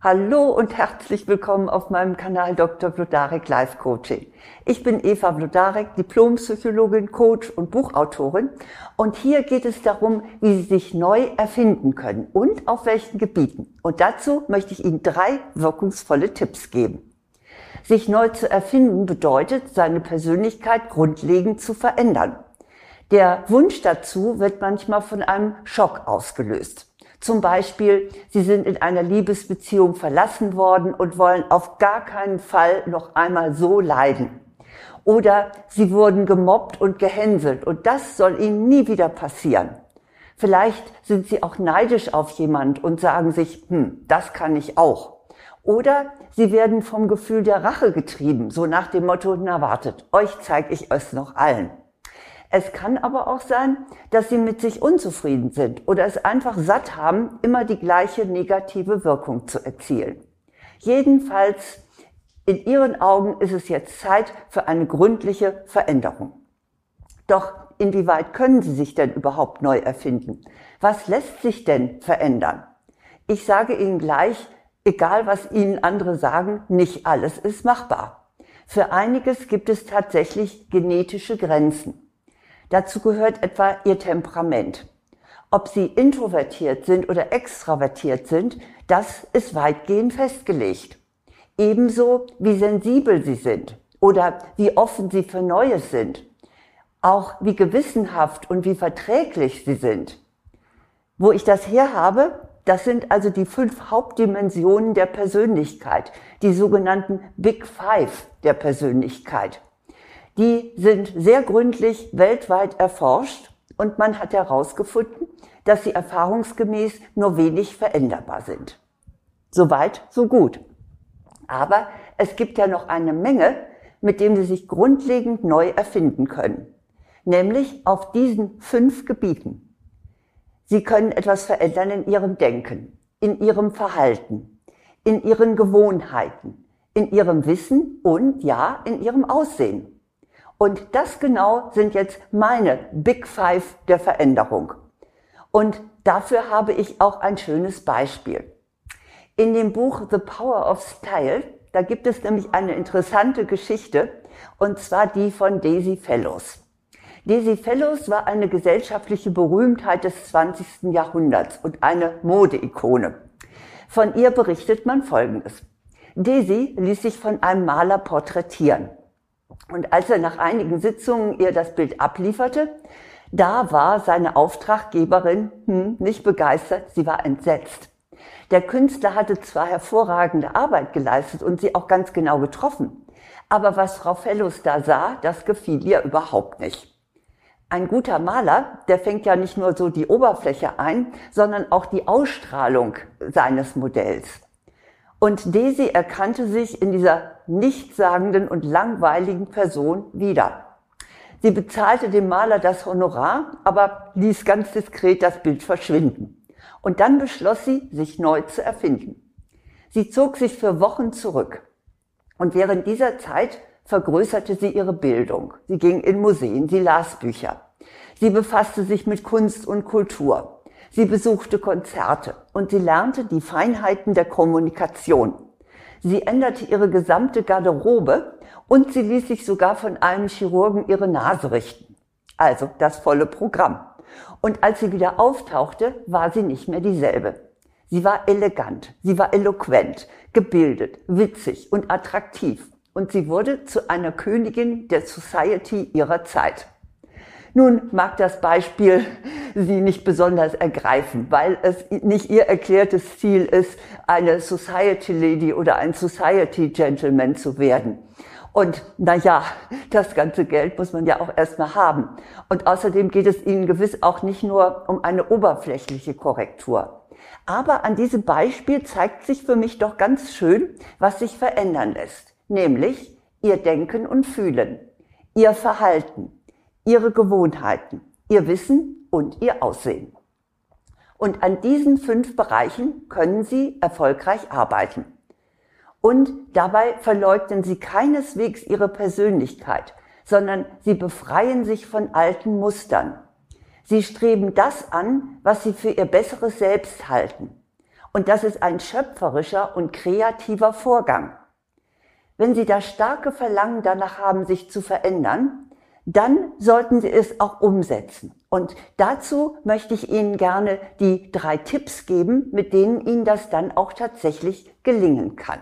Hallo und herzlich willkommen auf meinem Kanal Dr. Vlodarek Life Coaching. Ich bin Eva Vlodarek, Diplompsychologin, Coach und Buchautorin und hier geht es darum, wie Sie sich neu erfinden können und auf welchen Gebieten. Und dazu möchte ich Ihnen drei wirkungsvolle Tipps geben. Sich neu zu erfinden bedeutet, seine Persönlichkeit grundlegend zu verändern. Der Wunsch dazu wird manchmal von einem Schock ausgelöst. Zum Beispiel, Sie sind in einer Liebesbeziehung verlassen worden und wollen auf gar keinen Fall noch einmal so leiden. Oder Sie wurden gemobbt und gehänselt und das soll Ihnen nie wieder passieren. Vielleicht sind Sie auch neidisch auf jemand und sagen sich, hm, das kann ich auch. Oder Sie werden vom Gefühl der Rache getrieben, so nach dem Motto, na wartet, euch zeige ich es noch allen. Es kann aber auch sein, dass sie mit sich unzufrieden sind oder es einfach satt haben, immer die gleiche negative Wirkung zu erzielen. Jedenfalls, in ihren Augen ist es jetzt Zeit für eine gründliche Veränderung. Doch inwieweit können sie sich denn überhaupt neu erfinden? Was lässt sich denn verändern? Ich sage Ihnen gleich, egal was Ihnen andere sagen, nicht alles ist machbar. Für einiges gibt es tatsächlich genetische Grenzen. Dazu gehört etwa ihr Temperament. Ob sie introvertiert sind oder extravertiert sind, das ist weitgehend festgelegt. Ebenso wie sensibel sie sind oder wie offen sie für Neues sind. Auch wie gewissenhaft und wie verträglich sie sind. Wo ich das her habe, das sind also die fünf Hauptdimensionen der Persönlichkeit, die sogenannten Big Five der Persönlichkeit. Die sind sehr gründlich weltweit erforscht und man hat herausgefunden, dass sie erfahrungsgemäß nur wenig veränderbar sind. Soweit, so gut. Aber es gibt ja noch eine Menge, mit dem sie sich grundlegend neu erfinden können. Nämlich auf diesen fünf Gebieten. Sie können etwas verändern in ihrem Denken, in ihrem Verhalten, in ihren Gewohnheiten, in ihrem Wissen und ja, in ihrem Aussehen. Und das genau sind jetzt meine Big Five der Veränderung. Und dafür habe ich auch ein schönes Beispiel. In dem Buch The Power of Style, da gibt es nämlich eine interessante Geschichte, und zwar die von Daisy Fellows. Daisy Fellows war eine gesellschaftliche Berühmtheit des 20. Jahrhunderts und eine Modeikone. Von ihr berichtet man Folgendes. Daisy ließ sich von einem Maler porträtieren. Und als er nach einigen Sitzungen ihr das Bild ablieferte, da war seine Auftraggeberin hm, nicht begeistert, sie war entsetzt. Der Künstler hatte zwar hervorragende Arbeit geleistet und sie auch ganz genau getroffen, aber was Frau Fellows da sah, das gefiel ihr überhaupt nicht. Ein guter Maler, der fängt ja nicht nur so die Oberfläche ein, sondern auch die Ausstrahlung seines Modells. Und Daisy erkannte sich in dieser nichtssagenden und langweiligen Person wieder. Sie bezahlte dem Maler das Honorar, aber ließ ganz diskret das Bild verschwinden. Und dann beschloss sie, sich neu zu erfinden. Sie zog sich für Wochen zurück. Und während dieser Zeit vergrößerte sie ihre Bildung. Sie ging in Museen, sie las Bücher. Sie befasste sich mit Kunst und Kultur. Sie besuchte Konzerte und sie lernte die Feinheiten der Kommunikation. Sie änderte ihre gesamte Garderobe und sie ließ sich sogar von einem Chirurgen ihre Nase richten. Also das volle Programm. Und als sie wieder auftauchte, war sie nicht mehr dieselbe. Sie war elegant, sie war eloquent, gebildet, witzig und attraktiv. Und sie wurde zu einer Königin der Society ihrer Zeit. Nun mag das Beispiel Sie nicht besonders ergreifen, weil es nicht Ihr erklärtes Ziel ist, eine Society Lady oder ein Society Gentleman zu werden. Und na ja, das ganze Geld muss man ja auch erstmal haben. Und außerdem geht es Ihnen gewiss auch nicht nur um eine oberflächliche Korrektur. Aber an diesem Beispiel zeigt sich für mich doch ganz schön, was sich verändern lässt. Nämlich Ihr Denken und Fühlen, Ihr Verhalten, ihre Gewohnheiten, ihr Wissen und ihr Aussehen. Und an diesen fünf Bereichen können Sie erfolgreich arbeiten. Und dabei verleugnen Sie keineswegs Ihre Persönlichkeit, sondern Sie befreien sich von alten Mustern. Sie streben das an, was Sie für Ihr besseres Selbst halten. Und das ist ein schöpferischer und kreativer Vorgang. Wenn Sie das starke Verlangen danach haben, sich zu verändern, dann sollten Sie es auch umsetzen. Und dazu möchte ich Ihnen gerne die drei Tipps geben, mit denen Ihnen das dann auch tatsächlich gelingen kann.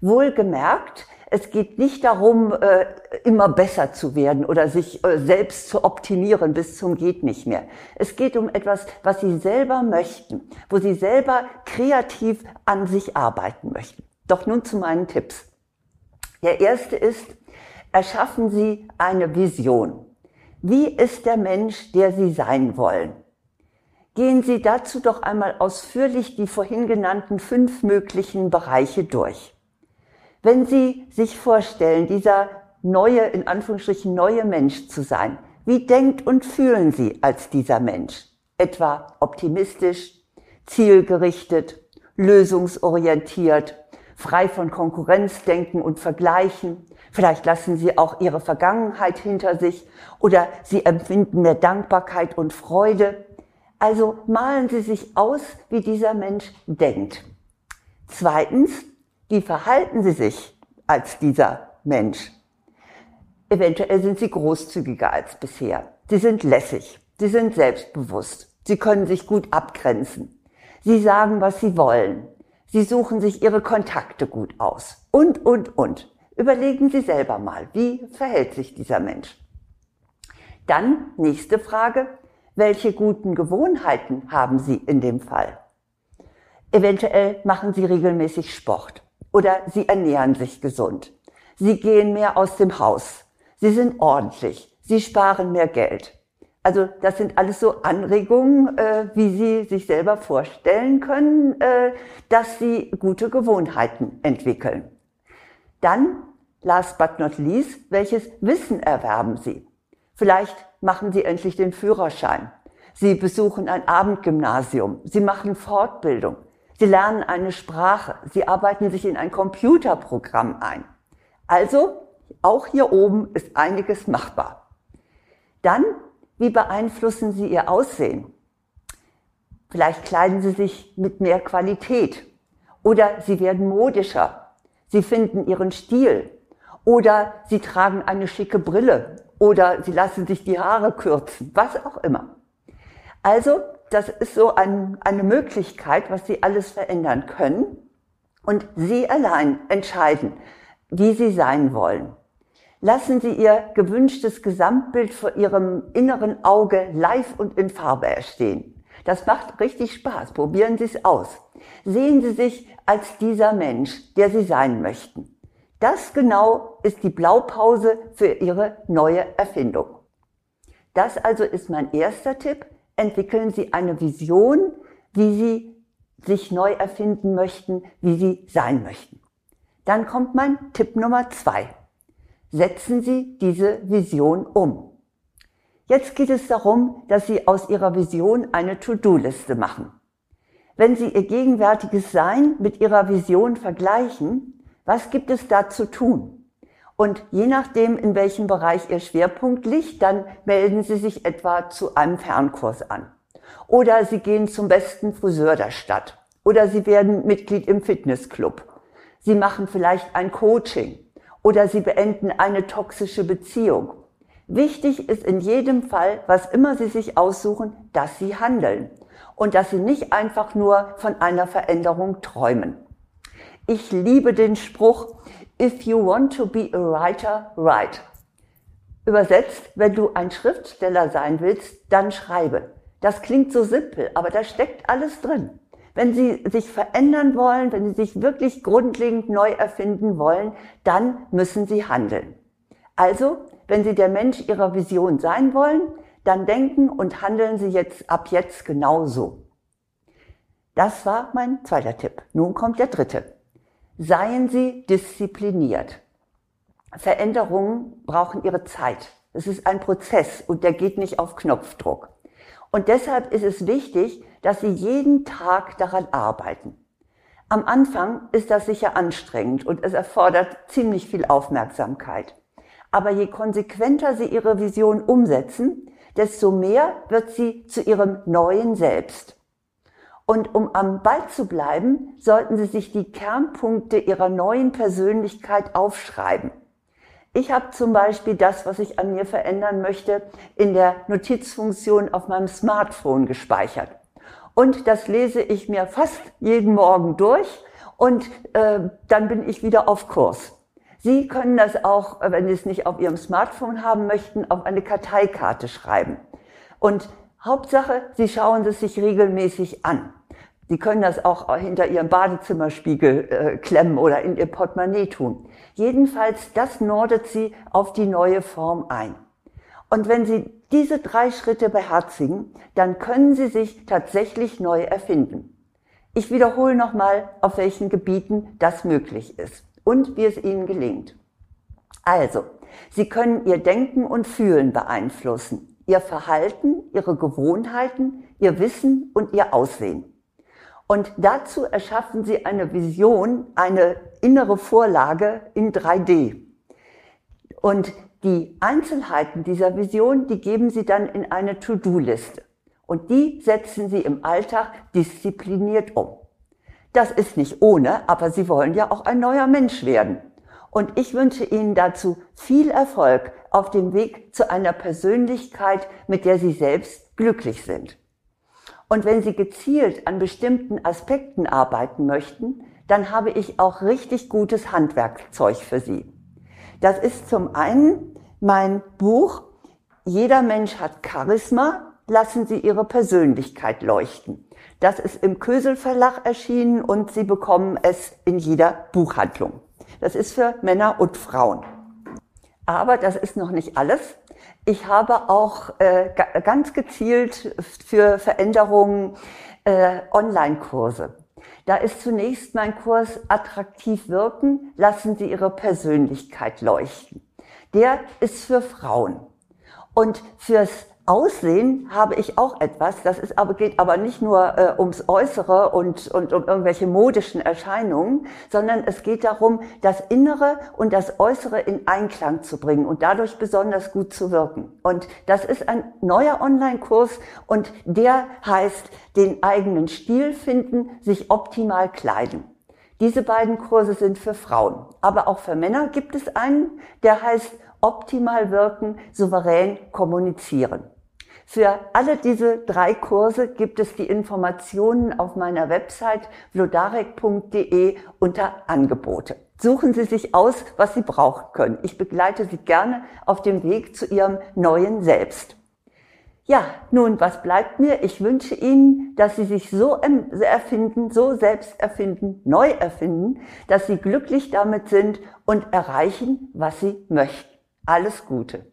Wohlgemerkt, es geht nicht darum, äh, immer besser zu werden oder sich äh, selbst zu optimieren bis zum geht nicht mehr. Es geht um etwas, was Sie selber möchten, wo Sie selber kreativ an sich arbeiten möchten. Doch nun zu meinen Tipps. Der erste ist, erschaffen Sie eine Vision. Wie ist der Mensch, der Sie sein wollen? Gehen Sie dazu doch einmal ausführlich die vorhin genannten fünf möglichen Bereiche durch. Wenn Sie sich vorstellen, dieser neue, in Anführungsstrichen neue Mensch zu sein, wie denkt und fühlen Sie als dieser Mensch? Etwa optimistisch, zielgerichtet, lösungsorientiert, frei von Konkurrenzdenken und Vergleichen. Vielleicht lassen Sie auch Ihre Vergangenheit hinter sich oder Sie empfinden mehr Dankbarkeit und Freude. Also malen Sie sich aus, wie dieser Mensch denkt. Zweitens, wie verhalten Sie sich als dieser Mensch? Eventuell sind Sie großzügiger als bisher. Sie sind lässig. Sie sind selbstbewusst. Sie können sich gut abgrenzen. Sie sagen, was Sie wollen. Sie suchen sich Ihre Kontakte gut aus. Und, und, und. Überlegen Sie selber mal, wie verhält sich dieser Mensch? Dann nächste Frage. Welche guten Gewohnheiten haben Sie in dem Fall? Eventuell machen Sie regelmäßig Sport oder Sie ernähren sich gesund. Sie gehen mehr aus dem Haus. Sie sind ordentlich. Sie sparen mehr Geld. Also das sind alles so Anregungen, äh, wie Sie sich selber vorstellen können, äh, dass Sie gute Gewohnheiten entwickeln. Dann, last but not least, welches Wissen erwerben Sie? Vielleicht machen Sie endlich den Führerschein. Sie besuchen ein Abendgymnasium. Sie machen Fortbildung. Sie lernen eine Sprache. Sie arbeiten sich in ein Computerprogramm ein. Also, auch hier oben ist einiges machbar. Dann wie beeinflussen Sie Ihr Aussehen? Vielleicht kleiden Sie sich mit mehr Qualität oder Sie werden modischer. Sie finden Ihren Stil oder Sie tragen eine schicke Brille oder Sie lassen sich die Haare kürzen, was auch immer. Also, das ist so ein, eine Möglichkeit, was Sie alles verändern können und Sie allein entscheiden, wie Sie sein wollen. Lassen Sie Ihr gewünschtes Gesamtbild vor Ihrem inneren Auge live und in Farbe erstehen. Das macht richtig Spaß. Probieren Sie es aus. Sehen Sie sich als dieser Mensch, der Sie sein möchten. Das genau ist die Blaupause für Ihre neue Erfindung. Das also ist mein erster Tipp. Entwickeln Sie eine Vision, wie Sie sich neu erfinden möchten, wie Sie sein möchten. Dann kommt mein Tipp Nummer zwei setzen Sie diese Vision um. Jetzt geht es darum, dass Sie aus Ihrer Vision eine To-Do-Liste machen. Wenn Sie Ihr gegenwärtiges Sein mit Ihrer Vision vergleichen, was gibt es da zu tun? Und je nachdem, in welchem Bereich Ihr Schwerpunkt liegt, dann melden Sie sich etwa zu einem Fernkurs an. Oder Sie gehen zum besten Friseur der Stadt. Oder Sie werden Mitglied im Fitnessclub. Sie machen vielleicht ein Coaching oder sie beenden eine toxische Beziehung. Wichtig ist in jedem Fall, was immer Sie sich aussuchen, dass Sie handeln und dass Sie nicht einfach nur von einer Veränderung träumen. Ich liebe den Spruch, if you want to be a writer, write. Übersetzt, wenn du ein Schriftsteller sein willst, dann schreibe. Das klingt so simpel, aber da steckt alles drin. Wenn Sie sich verändern wollen, wenn Sie sich wirklich grundlegend neu erfinden wollen, dann müssen Sie handeln. Also, wenn Sie der Mensch Ihrer Vision sein wollen, dann denken und handeln Sie jetzt ab jetzt genauso. Das war mein zweiter Tipp. Nun kommt der dritte. Seien Sie diszipliniert. Veränderungen brauchen ihre Zeit. Es ist ein Prozess und der geht nicht auf Knopfdruck. Und deshalb ist es wichtig, dass Sie jeden Tag daran arbeiten. Am Anfang ist das sicher anstrengend und es erfordert ziemlich viel Aufmerksamkeit. Aber je konsequenter Sie Ihre Vision umsetzen, desto mehr wird sie zu Ihrem neuen Selbst. Und um am Ball zu bleiben, sollten Sie sich die Kernpunkte Ihrer neuen Persönlichkeit aufschreiben. Ich habe zum Beispiel das, was ich an mir verändern möchte, in der Notizfunktion auf meinem Smartphone gespeichert. Und das lese ich mir fast jeden Morgen durch und äh, dann bin ich wieder auf Kurs. Sie können das auch, wenn Sie es nicht auf Ihrem Smartphone haben möchten, auf eine Karteikarte schreiben. Und Hauptsache, Sie schauen es sich regelmäßig an. Sie können das auch hinter Ihrem Badezimmerspiegel äh, klemmen oder in Ihr Portemonnaie tun. Jedenfalls, das nordet Sie auf die neue Form ein. Und wenn Sie diese drei Schritte beherzigen, dann können Sie sich tatsächlich neu erfinden. Ich wiederhole nochmal, auf welchen Gebieten das möglich ist und wie es ihnen gelingt. Also, sie können ihr Denken und Fühlen beeinflussen, ihr Verhalten, ihre Gewohnheiten, ihr Wissen und ihr Aussehen. Und dazu erschaffen sie eine Vision, eine innere Vorlage in 3D. Und die Einzelheiten dieser Vision, die geben sie dann in eine To-Do-Liste. Und die setzen sie im Alltag diszipliniert um. Das ist nicht ohne, aber Sie wollen ja auch ein neuer Mensch werden. Und ich wünsche Ihnen dazu viel Erfolg auf dem Weg zu einer Persönlichkeit, mit der Sie selbst glücklich sind. Und wenn Sie gezielt an bestimmten Aspekten arbeiten möchten, dann habe ich auch richtig gutes Handwerkzeug für Sie. Das ist zum einen mein Buch Jeder Mensch hat Charisma, lassen Sie Ihre Persönlichkeit leuchten. Das ist im Kösel Verlag erschienen und Sie bekommen es in jeder Buchhandlung. Das ist für Männer und Frauen. Aber das ist noch nicht alles. Ich habe auch äh, ganz gezielt für Veränderungen äh, Online-Kurse. Da ist zunächst mein Kurs Attraktiv wirken, lassen Sie Ihre Persönlichkeit leuchten. Der ist für Frauen. Und fürs Aussehen habe ich auch etwas, das ist aber, geht aber nicht nur äh, ums Äußere und, und um irgendwelche modischen Erscheinungen, sondern es geht darum, das Innere und das Äußere in Einklang zu bringen und dadurch besonders gut zu wirken. Und das ist ein neuer Online-Kurs und der heißt, den eigenen Stil finden, sich optimal kleiden. Diese beiden Kurse sind für Frauen. Aber auch für Männer gibt es einen, der heißt optimal wirken, souverän kommunizieren. Für alle diese drei Kurse gibt es die Informationen auf meiner Website vlodarek.de unter Angebote. Suchen Sie sich aus, was Sie brauchen können. Ich begleite Sie gerne auf dem Weg zu Ihrem neuen Selbst. Ja, nun, was bleibt mir? Ich wünsche Ihnen, dass Sie sich so erfinden, so selbst erfinden, neu erfinden, dass Sie glücklich damit sind und erreichen, was Sie möchten. Alles Gute.